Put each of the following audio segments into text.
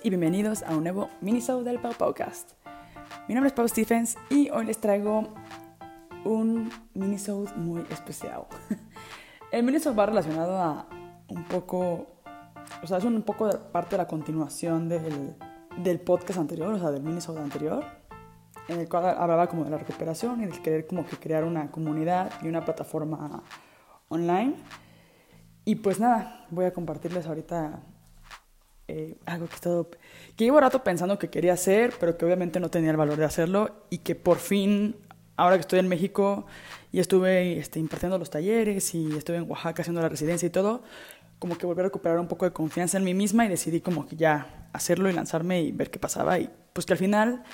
Y bienvenidos a un nuevo minisode del Pau Podcast. Mi nombre es Pau Stephens y hoy les traigo un minisode muy especial. El minisode va relacionado a un poco, o sea, es un poco parte de la continuación del, del podcast anterior, o sea, del minisode anterior, en el cual hablaba como de la recuperación y de querer como que crear una comunidad y una plataforma online. Y pues nada, voy a compartirles ahorita eh, algo que, todo, que llevo rato pensando que quería hacer, pero que obviamente no tenía el valor de hacerlo y que por fin, ahora que estoy en México y estuve este, impartiendo los talleres y estuve en Oaxaca haciendo la residencia y todo, como que volví a recuperar un poco de confianza en mí misma y decidí como que ya hacerlo y lanzarme y ver qué pasaba y pues que al final,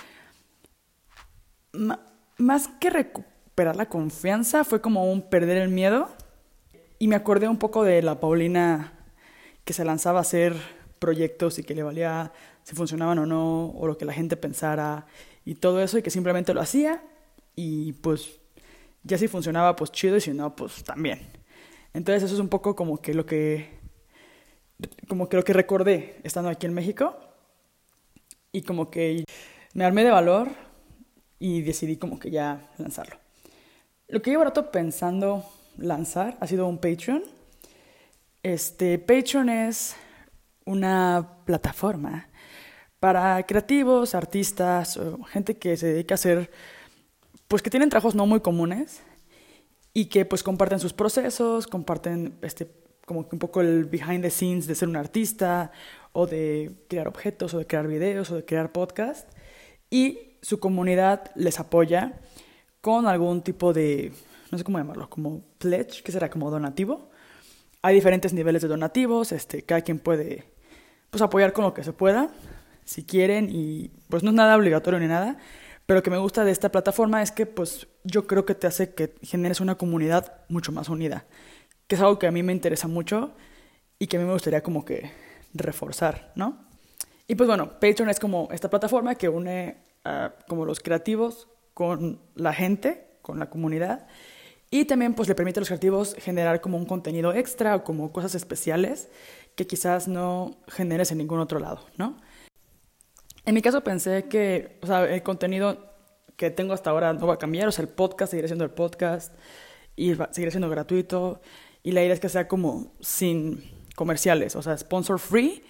más que recuperar la confianza, fue como un perder el miedo y me acordé un poco de la Paulina que se lanzaba a hacer proyectos y que le valía si funcionaban o no, o lo que la gente pensara y todo eso, y que simplemente lo hacía y pues ya si funcionaba pues chido y si no pues también. Entonces eso es un poco como que lo que como que lo que recordé estando aquí en México y como que me armé de valor y decidí como que ya lanzarlo. Lo que llevo rato pensando lanzar ha sido un Patreon. Este Patreon es una plataforma para creativos, artistas, o gente que se dedica a hacer, pues que tienen trabajos no muy comunes y que pues comparten sus procesos, comparten este como un poco el behind the scenes de ser un artista o de crear objetos o de crear videos o de crear podcast y su comunidad les apoya con algún tipo de no sé cómo llamarlo, como pledge, que será como donativo. Hay diferentes niveles de donativos, este, cada quien puede pues, apoyar con lo que se pueda, si quieren, y pues no es nada obligatorio ni nada, pero lo que me gusta de esta plataforma es que pues yo creo que te hace que generes una comunidad mucho más unida, que es algo que a mí me interesa mucho y que a mí me gustaría como que reforzar, ¿no? Y pues bueno, Patreon es como esta plataforma que une a como los creativos con la gente, con la comunidad, y también pues le permite a los creativos generar como un contenido extra o como cosas especiales que quizás no generes en ningún otro lado, ¿no? En mi caso pensé que, o sea, el contenido que tengo hasta ahora no va a cambiar, o sea, el podcast seguirá siendo el podcast y seguirá siendo gratuito y la idea es que sea como sin comerciales, o sea, sponsor free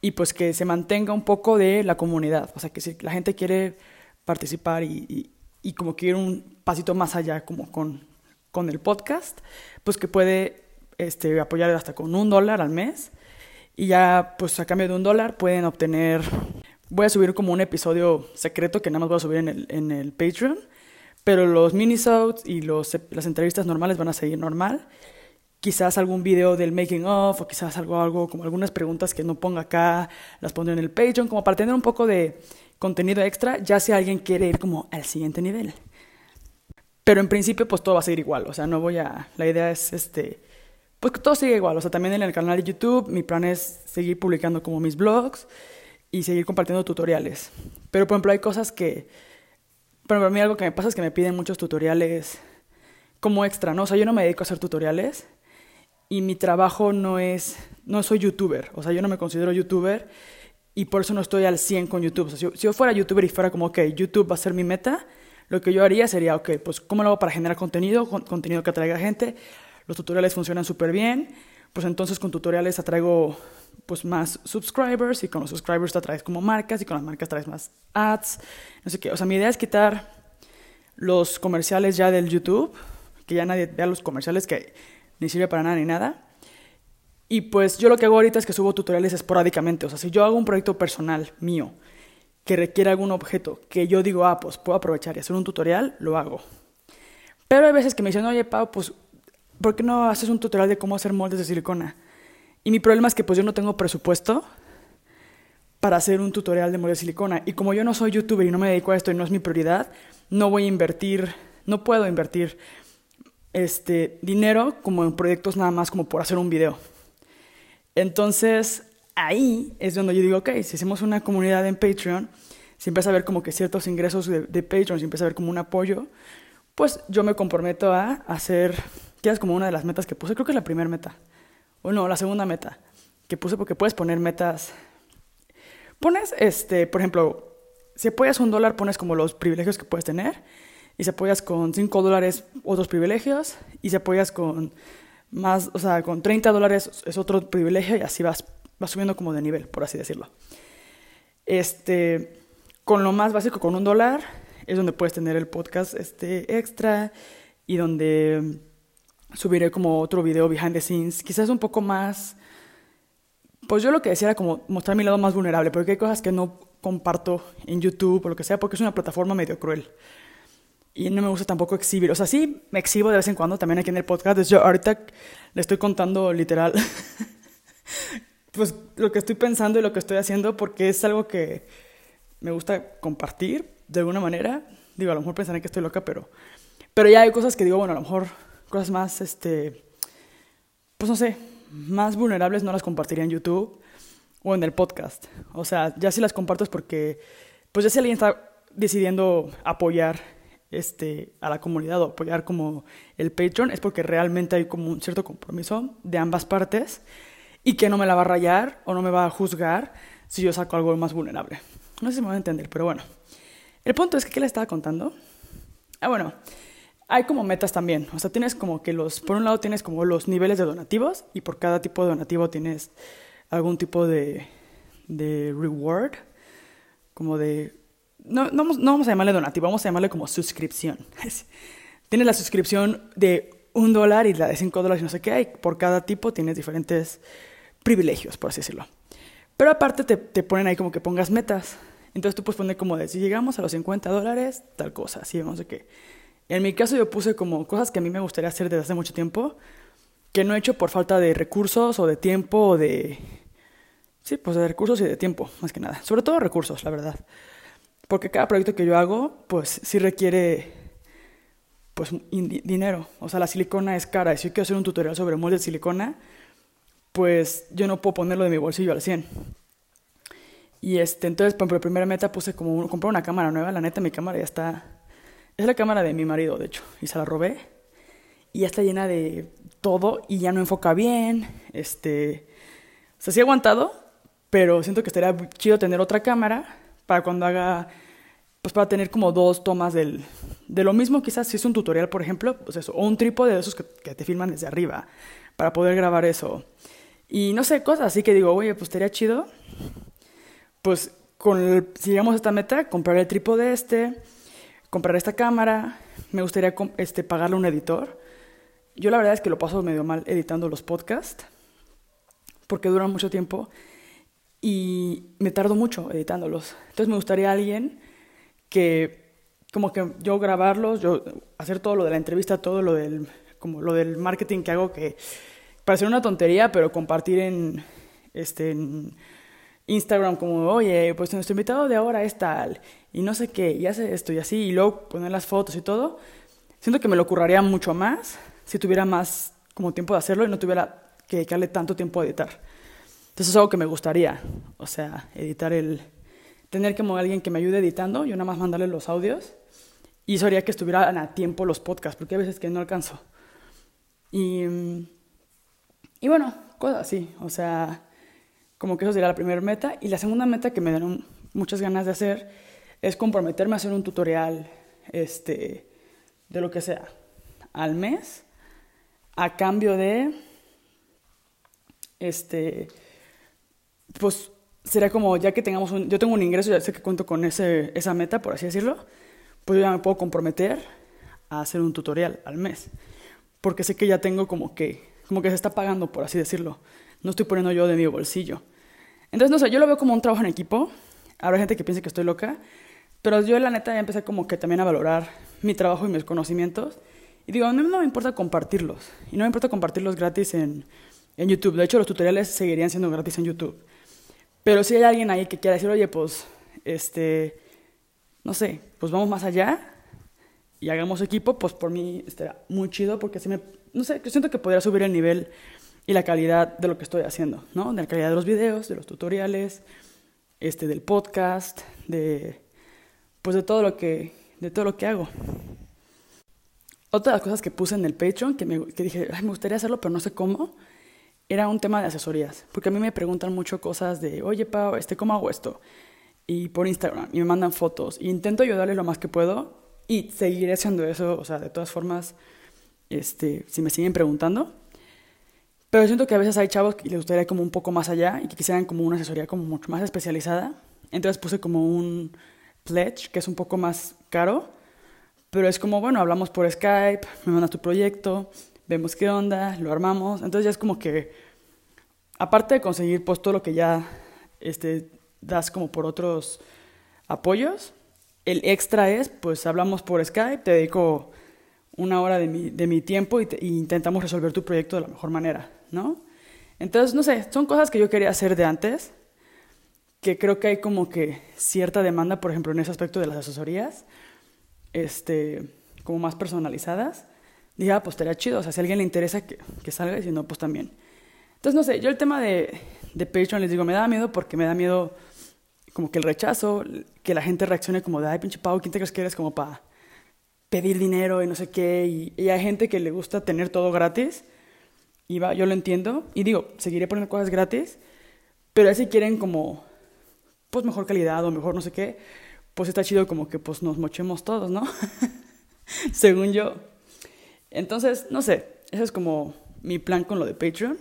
y pues que se mantenga un poco de la comunidad, o sea, que si la gente quiere participar y, y como que ir un pasito más allá como con, con el podcast, pues que puede este, apoyar hasta con un dólar al mes y ya pues a cambio de un dólar pueden obtener, voy a subir como un episodio secreto que nada más voy a subir en el, en el Patreon, pero los minisodes y los, las entrevistas normales van a seguir normal. Quizás algún video del making of o quizás algo, algo como algunas preguntas que no ponga acá, las pondré en el Patreon como para tener un poco de contenido extra, ya si alguien quiere ir como al siguiente nivel. Pero en principio, pues todo va a seguir igual. O sea, no voy a. La idea es este. Pues todo siga igual. O sea, también en el canal de YouTube, mi plan es seguir publicando como mis blogs y seguir compartiendo tutoriales. Pero, por ejemplo, hay cosas que. Por ejemplo, a mí algo que me pasa es que me piden muchos tutoriales como extra, ¿no? O sea, yo no me dedico a hacer tutoriales y mi trabajo no es. No soy youtuber. O sea, yo no me considero youtuber y por eso no estoy al 100 con YouTube. si, yo fuera youtuber y fuera como, ok, YouTube va a ser mi meta, lo que yo haría sería, ok, pues ¿cómo lo hago para generar contenido? contenido que atraiga gente. Los tutoriales funcionan súper bien. Pues entonces con tutoriales atraigo pues más subscribers y con los subscribers te atraes como marcas y con las marcas traes más ads. No sé qué. O sea, mi idea es quitar los comerciales ya del YouTube, que ya nadie vea los comerciales que ni sirve para nada ni nada y pues yo lo que hago ahorita es que subo tutoriales esporádicamente. O sea, si yo hago un proyecto personal mío que requiere algún objeto que yo digo, ah, pues puedo aprovechar y hacer un tutorial, lo hago. Pero hay veces que me dicen, oye, Pau, pues, ¿por qué no haces un tutorial de cómo hacer moldes de silicona? Y mi problema es que pues yo no tengo presupuesto para hacer un tutorial de moldes de silicona. Y como yo no soy youtuber y no me dedico a esto y no es mi prioridad, no voy a invertir, no puedo invertir este dinero como en proyectos nada más como por hacer un video. Entonces, ahí es donde yo digo, ok, si hacemos una comunidad en Patreon, si empieza a ver como que ciertos ingresos de, Patreon, si empieza a ver como un apoyo, pues yo me comprometo a hacer, que es como una de las metas que puse, creo que es la primera meta, o no, la segunda meta que puse porque puedes poner metas pones, este, por ejemplo, si apoyas un dólar, pones como los privilegios que puedes tener. Y si apoyas con 5 dólares, otros privilegios. Y si apoyas con más, o sea, con 30 dólares es otro privilegio y así vas, vas subiendo como de nivel, por así decirlo. Este, con lo más básico, con un dólar, es donde puedes tener el podcast este, extra y donde subiré como otro video behind the scenes, quizás un poco más... Pues yo lo que decía era como mostrar mi lado más vulnerable, porque hay cosas que no comparto en YouTube o lo que sea, porque es una plataforma medio cruel. Y no me gusta tampoco exhibir. O sea, sí me exhibo de vez en cuando también aquí en el podcast. Yo ahorita le estoy contando literal, pues lo que estoy pensando y lo que estoy haciendo, porque es algo que me gusta compartir de alguna manera. Digo, a lo mejor pensarán que estoy loca, pero, pero ya hay cosas que digo, bueno, a lo mejor cosas más, este, pues no sé, más vulnerables no las compartiría en YouTube o en el podcast. O sea, ya si las comparto es porque, pues ya si alguien está decidiendo apoyar este, a la comunidad o apoyar como el Patreon, es porque realmente hay como un cierto compromiso de ambas partes y que no me la va a rayar o no me va a juzgar si yo saco algo más vulnerable. No sé si me van a entender, pero bueno. El punto es que, ¿qué le estaba contando? Ah, bueno, hay como metas también. O sea, tienes como que los, por un lado tienes como los niveles de donativos y por cada tipo de donativo tienes algún tipo de, de reward, como de... No, no, no vamos a llamarle donativo, vamos a llamarle como suscripción. tienes la suscripción de un dólar y la de cinco dólares y no sé qué, y por cada tipo tienes diferentes privilegios, por así decirlo. Pero aparte te, te ponen ahí como que pongas metas. Entonces tú puedes poner como de, si llegamos a los 50 dólares, tal cosa, así, no sé qué. En mi caso yo puse como cosas que a mí me gustaría hacer desde hace mucho tiempo, que no he hecho por falta de recursos o de tiempo o de... Sí, pues de recursos y de tiempo, más que nada. Sobre todo recursos, la verdad. Porque cada proyecto que yo hago, pues sí requiere pues dinero. O sea, la silicona es cara. Y si yo quiero hacer un tutorial sobre molde de silicona, pues yo no puedo ponerlo de mi bolsillo al 100. Y este, entonces, por primera meta puse como comprar una cámara nueva. La neta, mi cámara ya está. Es la cámara de mi marido, de hecho, y se la robé. Y ya está llena de todo y ya no enfoca bien. Este. O sea, sí he aguantado, pero siento que estaría chido tener otra cámara para cuando haga. Pues para tener como dos tomas del, de lo mismo, quizás si es un tutorial, por ejemplo, pues o un trípode de esos que, te filman desde arriba, para poder grabar eso. Y no sé, cosas así que digo, oye, pues estaría chido pues con si llegamos a esta meta, comprar el trípode este, comprar esta cámara, me gustaría este, pagarle a un editor. Yo la verdad es que lo paso medio mal editando los podcasts, porque duran mucho tiempo y me tardo mucho editándolos. Entonces me gustaría alguien que, como que yo grabarlos, yo hacer todo lo de la entrevista, todo lo del, como lo del marketing que hago, que parece una tontería, pero compartir en, este, en Instagram como, oye, pues nuestro invitado de ahora es tal, y no sé qué, y hace esto y así, y luego poner las fotos y todo, siento que me lo curraría mucho más si tuviera más como tiempo de hacerlo y no tuviera que dedicarle tanto tiempo a editar. Entonces es algo que me gustaría, o sea, editar el... tener como alguien que me ayude editando, yo nada más mandarle los audios, y eso haría que estuvieran a tiempo los podcasts, porque a veces que no alcanzo. Y, y bueno, cosas así, o sea como que eso sería la primera meta. Y la segunda meta que me dieron muchas ganas de hacer es comprometerme a hacer un tutorial este, de lo que sea al mes a cambio de este pues sería como ya que tengamos un yo tengo un ingreso ya sé que cuento con ese esa meta por así decirlo pues yo ya me puedo comprometer a hacer un tutorial al mes porque sé que ya tengo como que como que se está pagando por así decirlo no estoy poniendo yo de mi bolsillo. Entonces, no sé, yo lo veo como un trabajo en equipo. Habrá gente que piense que estoy loca, pero yo la neta ya empecé como que también a valorar mi trabajo y mis conocimientos. Y digo, no, no me importa compartirlos. Y no me importa compartirlos gratis en, en YouTube. De hecho, los tutoriales seguirían siendo gratis en YouTube. Pero si hay alguien ahí que quiera decir, oye, pues, este, no sé, pues vamos más allá y hagamos equipo, pues por mí estaría muy chido porque si me, no sé, siento que podría subir el nivel y la calidad de lo que estoy haciendo, ¿no? De la calidad de los videos, de los tutoriales, este, del podcast, de, pues de todo lo que, de todo lo que hago. Otra de las cosas que puse en el Patreon, que, me, que dije, Ay, me gustaría hacerlo, pero no sé cómo, era un tema de asesorías, porque a mí me preguntan mucho cosas de, oye, Pau, este, ¿cómo hago esto? Y por Instagram, y me mandan fotos, y intento ayudarles lo más que puedo, y seguiré haciendo eso, o sea, de todas formas, este, si me siguen preguntando. Pero siento que a veces hay chavos que les gustaría como un poco más allá y que quisieran como una asesoría como mucho más especializada. Entonces puse como un pledge, que es un poco más caro, pero es como, bueno, hablamos por Skype, me mandas tu proyecto, vemos qué onda, lo armamos. Entonces ya es como que, aparte de conseguir pues todo lo que ya este, das como por otros apoyos, el extra es, pues hablamos por Skype, te dedico una hora de mi, de mi tiempo y, intentamos resolver tu proyecto de la mejor manera, ¿no? Entonces, no sé, son cosas que yo quería hacer de antes, que creo que hay como que cierta demanda, por ejemplo, en ese aspecto de las asesorías, este, como más personalizadas dije, ah, pues estaría chido. O sea, si a alguien le interesa que, que salga, y si no, pues también. Entonces, no sé, yo el tema de, de Patreon les digo, me da miedo porque me da miedo como que el rechazo, que la gente reaccione como de, ay, pinche pavo, ¿quién te crees que eres como para pedir dinero y no sé qué? Y, hay gente que le gusta tener todo gratis. Y va, yo lo entiendo. Y digo, seguiré poniendo cosas gratis. Pero si quieren como, pues mejor calidad o mejor no sé qué, pues está chido como que pues nos mochemos todos, ¿no? Según yo. Entonces, no sé, ese es como mi plan con lo de Patreon.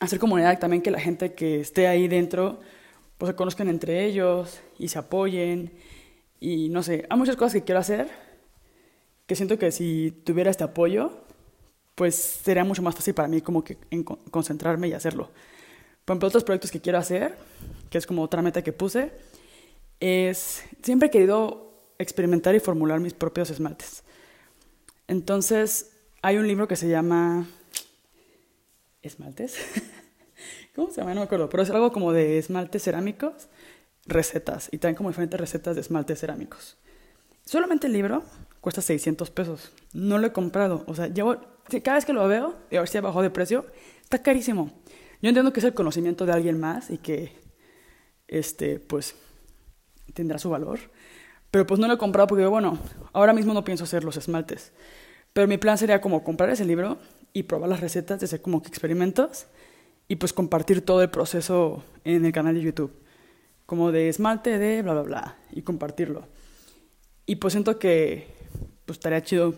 Hacer comunidad también que la gente que esté ahí dentro, pues se conozcan entre ellos y se apoyen. Y no sé, hay muchas cosas que quiero hacer que siento que si tuviera este apoyo, pues sería mucho más fácil para mí como que concentrarme y hacerlo. Por ejemplo, otros proyectos que quiero hacer, que es como otra meta que puse, es siempre he querido experimentar y formular mis propios esmaltes. Entonces, hay un libro que se llama ¿Esmaltes? ¿Cómo se llama? No me acuerdo, pero es algo como de esmaltes cerámicos, recetas, y traen como diferentes recetas de esmaltes cerámicos. Solamente el libro cuesta 600 pesos. No lo he comprado. O sea, llevo, cada vez que lo veo, y a ver si bajó de precio, está carísimo. Yo entiendo que es el conocimiento de alguien más y que, este, pues, tendrá su valor. Pero pues no lo he comprado porque, bueno, ahora mismo no pienso hacer los esmaltes. Pero mi plan sería como comprar ese libro y probar las recetas, hacer como que experimentos y pues compartir todo el proceso en el canal de YouTube. Como de esmalte de bla, bla, bla. Y compartirlo. Y pues siento que pues estaría chido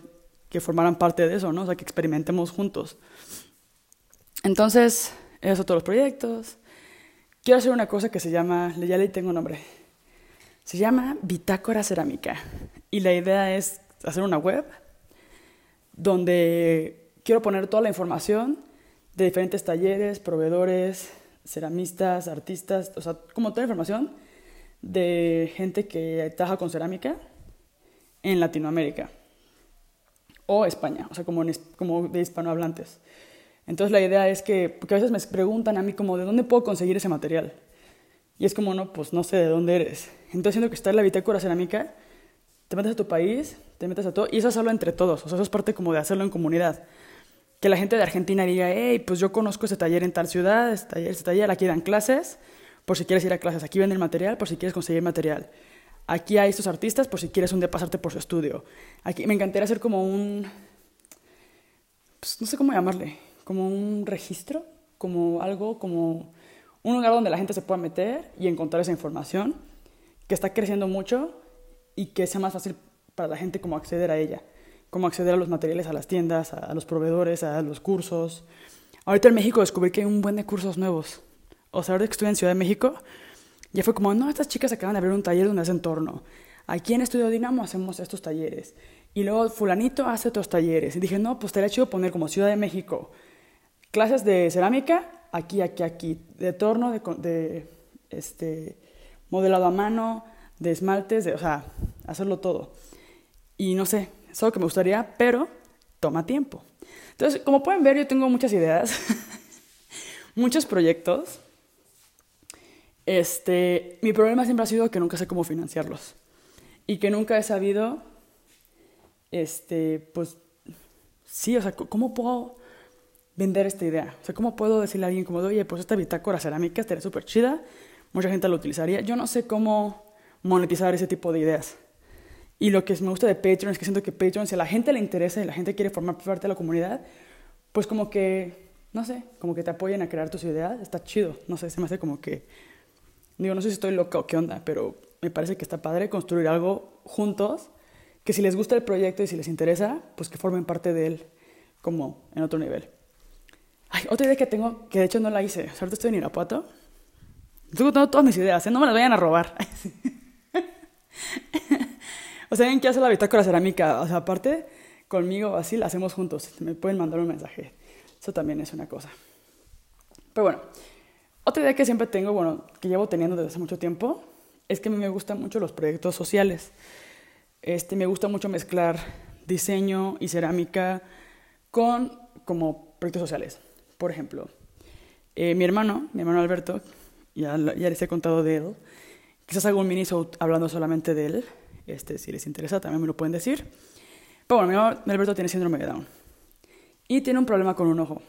que formaran parte de eso, ¿no? O sea, que experimentemos juntos. Entonces, son todos los proyectos. Quiero hacer una cosa que se llama, ya le tengo nombre, se llama Bitácora Cerámica y la idea es hacer una web donde quiero poner toda la información de diferentes talleres, proveedores, ceramistas, artistas, o sea, como toda la información de gente que trabaja con cerámica en Latinoamérica o España, o sea, como, como de hispanohablantes. Entonces la idea es que, porque a veces me preguntan a mí como, ¿de dónde puedo conseguir ese material? Y es como, no, pues no sé de dónde eres. Entonces, siento que está en la bitácora cerámica, te metes a tu país, te metes a todo, y eso es hacerlo entre todos. O sea, eso es parte como de hacerlo en comunidad. Que la gente de Argentina diga, hey, pues yo conozco ese taller en tal ciudad, este taller, este taller, aquí dan clases, por si quieres ir a clases. Aquí venden material, por si quieres conseguir material. Aquí hay estos artistas, por si quieres un día pasarte por su estudio. Aquí me encantaría hacer como un. Pues, no sé cómo llamarle. Como un registro, como algo, como un lugar donde la gente se pueda meter y encontrar esa información que está creciendo mucho y que sea más fácil para la gente como acceder a ella, como acceder a los materiales, a las tiendas, a, los proveedores, a los cursos. Ahorita en México descubrí que hay un buen de cursos nuevos. O sea, ahora que estuve en Ciudad de México, ya fue como, no, estas chicas acaban de abrir un taller donde hacen torno. Aquí en Estudio Dinamo hacemos estos talleres. Y luego fulanito hace otros talleres. Y dije, no, pues estaría chido poner como Ciudad de México clases de cerámica aquí, aquí, aquí, de torno, de, este, modelado a mano, de esmaltes, de, o sea, hacerlo todo. Y no sé, es algo que me gustaría, pero toma tiempo. Entonces, como pueden ver, yo tengo muchas ideas, muchos proyectos. Este, mi problema siempre ha sido que nunca sé cómo financiarlos y que nunca he sabido, este, pues, sí, o sea, cómo puedo vender esta idea. O sea, ¿cómo puedo decirle a alguien como, oye, pues esta bitácora cerámica estaría súper chida, mucha gente la utilizaría? Yo no sé cómo monetizar ese tipo de ideas. Y lo que me gusta de Patreon es que siento que Patreon, si a la gente le interesa y la gente quiere formar parte de la comunidad, pues como que no sé, como que te apoyen a crear tus ideas, está chido. No sé, se me hace como que, digo, no sé si estoy loca o qué onda, pero me parece que está padre construir algo juntos, que si les gusta el proyecto y si les interesa, pues que formen parte de él como en otro nivel. Ay, otra idea que tengo, que de hecho no la hice, ahorita estoy en Irapuato, estoy contando todas mis ideas, ¿eh? no me las vayan a robar. o sea, ¿en qué hace la bitácora cerámica? O sea, aparte, conmigo así la hacemos juntos, me pueden mandar un mensaje. Eso también es una cosa. Pero bueno, otra idea que siempre tengo, bueno, que llevo teniendo desde hace mucho tiempo, es que a mí me gustan mucho los proyectos sociales. Este, me gusta mucho mezclar diseño y cerámica con como proyectos sociales. Por ejemplo, eh, mi hermano, mi hermano Alberto, ya, ya les he contado de él, quizás hago un mini hablando solamente de él, este, si les interesa también me lo pueden decir. Pero bueno, mi hermano Alberto tiene síndrome de Down y tiene un problema con un ojo.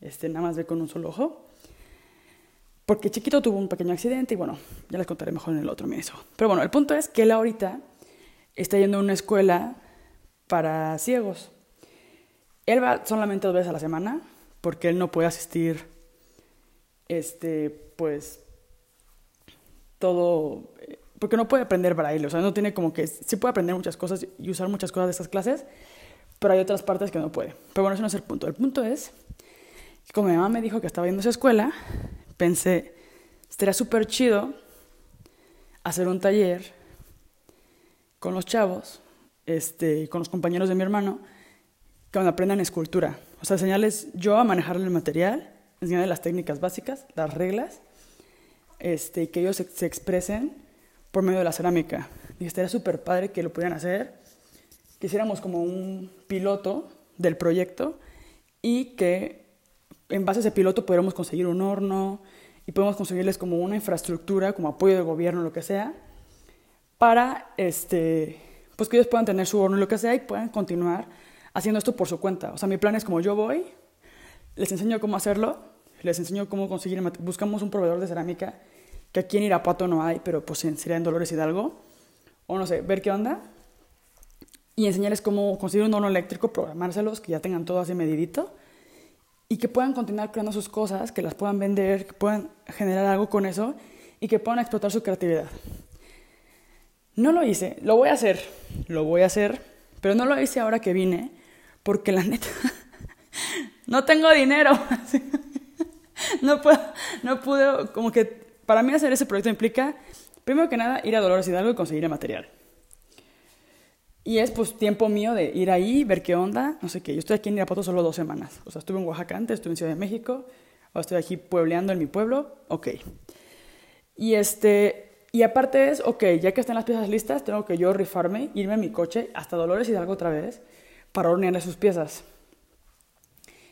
Este, nada más ve con un solo ojo. Porque chiquito tuvo un pequeño accidente y bueno, ya les contaré mejor en el otro mes. Pero bueno, el punto es que él ahorita está yendo a una escuela para ciegos. Él va solamente dos veces a la semana porque él no puede asistir, este, pues, todo, porque no puede aprender braille, o sea, no tiene como que, sí puede aprender muchas cosas y usar muchas cosas de estas clases, pero hay otras partes que no puede. Pero bueno, eso no es el punto. El punto es como mi mamá me dijo que estaba yendo a esa escuela, pensé, estaría súper chido hacer un taller con los chavos, este, con los compañeros de mi hermano, que aprendan escultura. O sea, enseñarles yo a manejar el material, enseñarles las técnicas básicas, las reglas, este, que ellos se, se expresen por medio de la cerámica. Y estaría súper padre que lo pudieran hacer quisiéramos como un piloto del proyecto y que en base a ese piloto pudiéramos conseguir un horno y podemos conseguirles como una infraestructura, como apoyo del gobierno, lo que sea, para este, pues que ellos puedan tener su horno, lo que sea, y puedan continuar haciendo esto por su cuenta. O sea, mi plan es como yo voy, les enseño cómo hacerlo, les enseño cómo conseguir, buscamos un proveedor de cerámica, que aquí en Irapuato no hay, pero pues sería en Dolores Hidalgo, o no sé, ver qué onda, y enseñarles cómo conseguir un horno eléctrico, programárselos, que ya tengan todo así medidito y que puedan continuar creando sus cosas, que las puedan vender, que puedan generar algo con eso y que puedan explotar su creatividad. No lo hice, lo voy a hacer, lo voy a hacer, pero no lo hice ahora que vine, porque la neta, no tengo dinero. no puedo, no pude, como que para mí hacer ese proyecto implica, primero que nada, ir a Dolores Hidalgo y conseguir el material. Y es pues tiempo mío de ir ahí, ver qué onda, no sé qué. Yo estoy aquí en Irapuato solo dos semanas. O sea, estuve en Oaxaca antes, estuve en Ciudad de México, ahora estoy aquí puebleando en mi pueblo, ok. Y este, y aparte es, ok, ya que están las piezas listas, tengo que yo rifarme, irme a mi coche hasta Dolores y Hidalgo otra vez para hornearle sus piezas.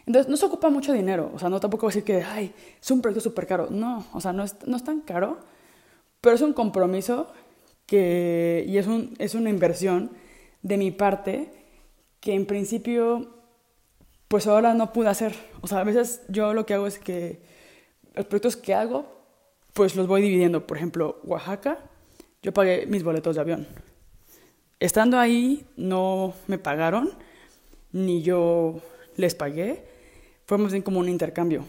Entonces, no se ocupa mucho dinero. O sea, no tampoco decir que, ay, es un proyecto súper caro. No, o sea, no es, no es tan caro, pero es un compromiso que, y es, un, es una inversión de mi parte que en principio pues ahora no pude hacer. O sea, a veces yo lo que hago es que los proyectos que hago pues los voy dividiendo. Por ejemplo, Oaxaca, yo pagué mis boletos de avión. Estando ahí no me pagaron, ni yo les pagué. Fue más bien como un intercambio,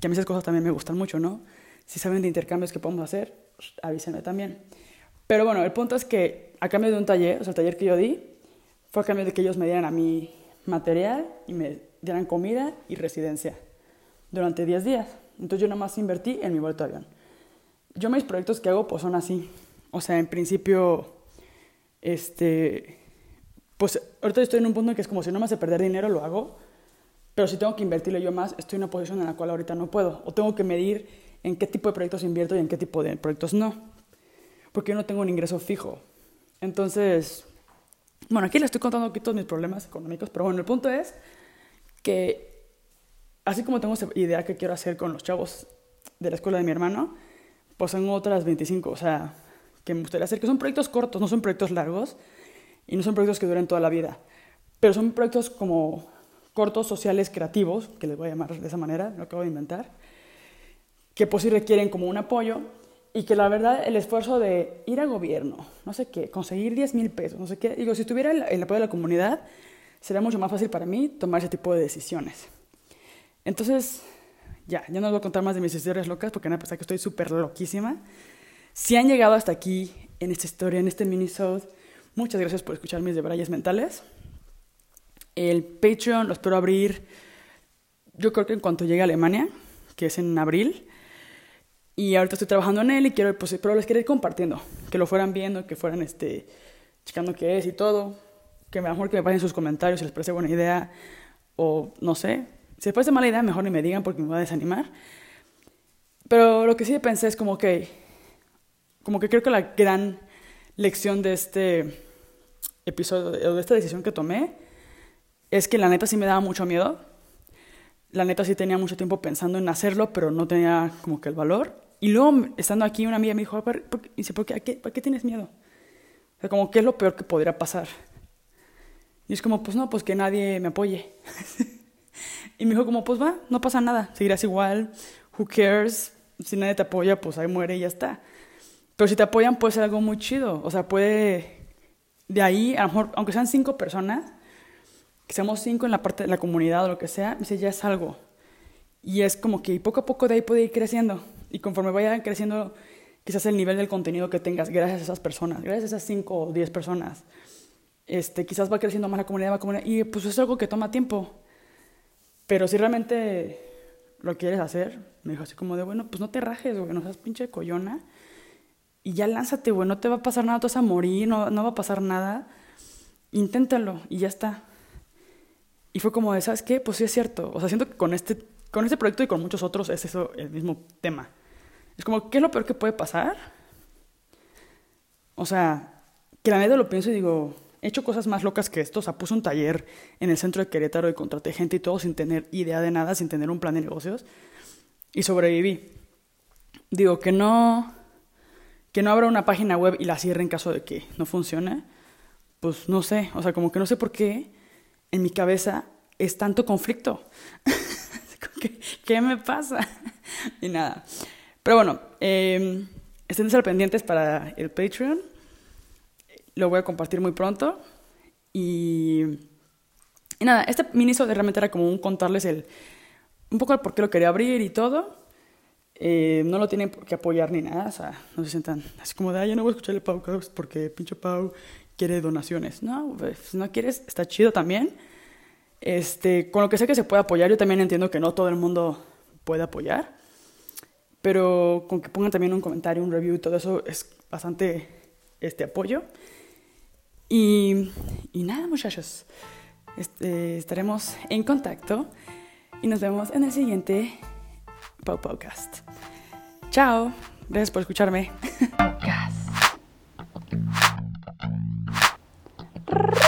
que a mí esas cosas también me gustan mucho, ¿no? Si saben de intercambios que podemos hacer, avísenme también. Pero bueno, el punto es que a cambio de un taller, o sea, el taller que yo di, fue a cambio de que ellos me dieran a mí material y me dieran comida y residencia durante 10 días. Entonces yo nada más invertí en mi vuelto de avión. Yo mis proyectos que hago pues son así. O sea, en principio, este, pues ahorita estoy en un punto en que es como si no me hace perder dinero, lo hago. Pero si tengo que invertirle yo más, estoy en una posición en la cual ahorita no puedo. O tengo que medir en qué tipo de proyectos invierto y en qué tipo de proyectos no. Porque yo no tengo un ingreso fijo. Entonces, bueno, aquí les estoy contando aquí todos mis problemas económicos, pero bueno, el punto es que así como tengo esa idea que quiero hacer con los chavos de la escuela de mi hermano, pues tengo otras 25, o sea, que me gustaría hacer, que son proyectos cortos, no son proyectos largos y no son proyectos que duren toda la vida, pero son proyectos como cortos, sociales, creativos, que les voy a llamar de esa manera, lo acabo de inventar, que pues sí requieren como un apoyo y que la verdad el esfuerzo de ir al gobierno, no sé qué, conseguir 10 mil pesos, no sé qué, digo, si estuviera el, apoyo de la comunidad, sería mucho más fácil para mí tomar ese tipo de decisiones. Entonces, ya, ya no les voy a contar más de mis historias locas porque nada, pesar que estoy súper loquísima. Si han llegado hasta aquí en esta historia, en este minisode, muchas gracias por escuchar mis debrayes mentales. El Patreon lo espero abrir, yo creo que en cuanto llegue a Alemania, que es en abril. Y ahorita estoy trabajando en él y quiero, pues, pero les quiero ir compartiendo. Que lo fueran viendo, que fueran, este, checando qué es y todo. Que mejor que me pasen sus comentarios si les parece buena idea. O, no sé. Si les parece mala idea, mejor ni me digan porque me va a desanimar. Pero lo que sí pensé es como que, como que creo que la gran lección de este episodio, de esta decisión que tomé, es que la neta sí me daba mucho miedo. La neta sí tenía mucho tiempo pensando en hacerlo, pero no tenía como que el valor. Y luego, estando aquí, una amiga me dijo, ¿por qué, dice, ¿por qué, ¿por qué tienes miedo? O sea, como, ¿qué es lo peor que podría pasar? Y es como, pues no, pues que nadie me apoye. y me dijo como, pues va, no pasa nada, seguirás igual, who cares, si nadie te apoya, pues ahí muere y ya está. Pero si te apoyan puede ser algo muy chido, o sea, puede, de ahí, a lo mejor, aunque sean cinco personas, que seamos cinco en la parte de la comunidad o lo que sea, dice, ya es algo. Y es como que poco a poco de ahí puede ir creciendo. Y conforme vaya creciendo quizás el nivel del contenido que tengas, gracias a esas personas, gracias a esas 5 o 10 personas, este, quizás va creciendo más la comunidad, va comunidad, y pues es algo que toma tiempo. Pero si realmente lo quieres hacer, me dijo así como de, bueno, pues no te rajes, güey, no seas pinche coyona. Y ya lánzate, güey, no te va a pasar nada, tú vas a morir, no, no va a pasar nada. Inténtalo y ya está. Y fue como de, ¿sabes qué? Pues sí es cierto. O sea, siento que con este con este proyecto y con muchos otros es eso el mismo tema. Es como, ¿qué es lo peor que puede pasar? O sea, que la neta lo pienso y digo, he hecho cosas más locas que esto. O sea, puse un taller en el centro de Querétaro y contraté gente y todo sin tener idea de nada, sin tener un plan de negocios. Y sobreviví. Digo, que no, que no abra una página web y la cierre en caso de que no funcione. Pues no sé, o sea, como que no sé por qué en mi cabeza es tanto conflicto. ¿Qué, me pasa? y nada. Pero bueno, eh, estén al pendientes para el Patreon. Lo voy a compartir muy pronto. Y, y nada, este miniso realmente era como un contarles el, un poco el por qué lo quería abrir y todo. Eh, no lo tienen que apoyar ni nada, o sea, no se sientan así como de, yo no voy a escuchar el Pau porque pinche Pau quiere donaciones. No, pues, si no quieres, está chido también. Este, con lo que sé que se puede apoyar, yo también entiendo que no todo el mundo puede apoyar, pero con que pongan también un comentario, un review, todo eso es bastante este apoyo. Y, y nada, muchachos, este, estaremos en contacto y nos vemos en el siguiente Pau Podcast. Chao, gracias por escucharme. Podcast.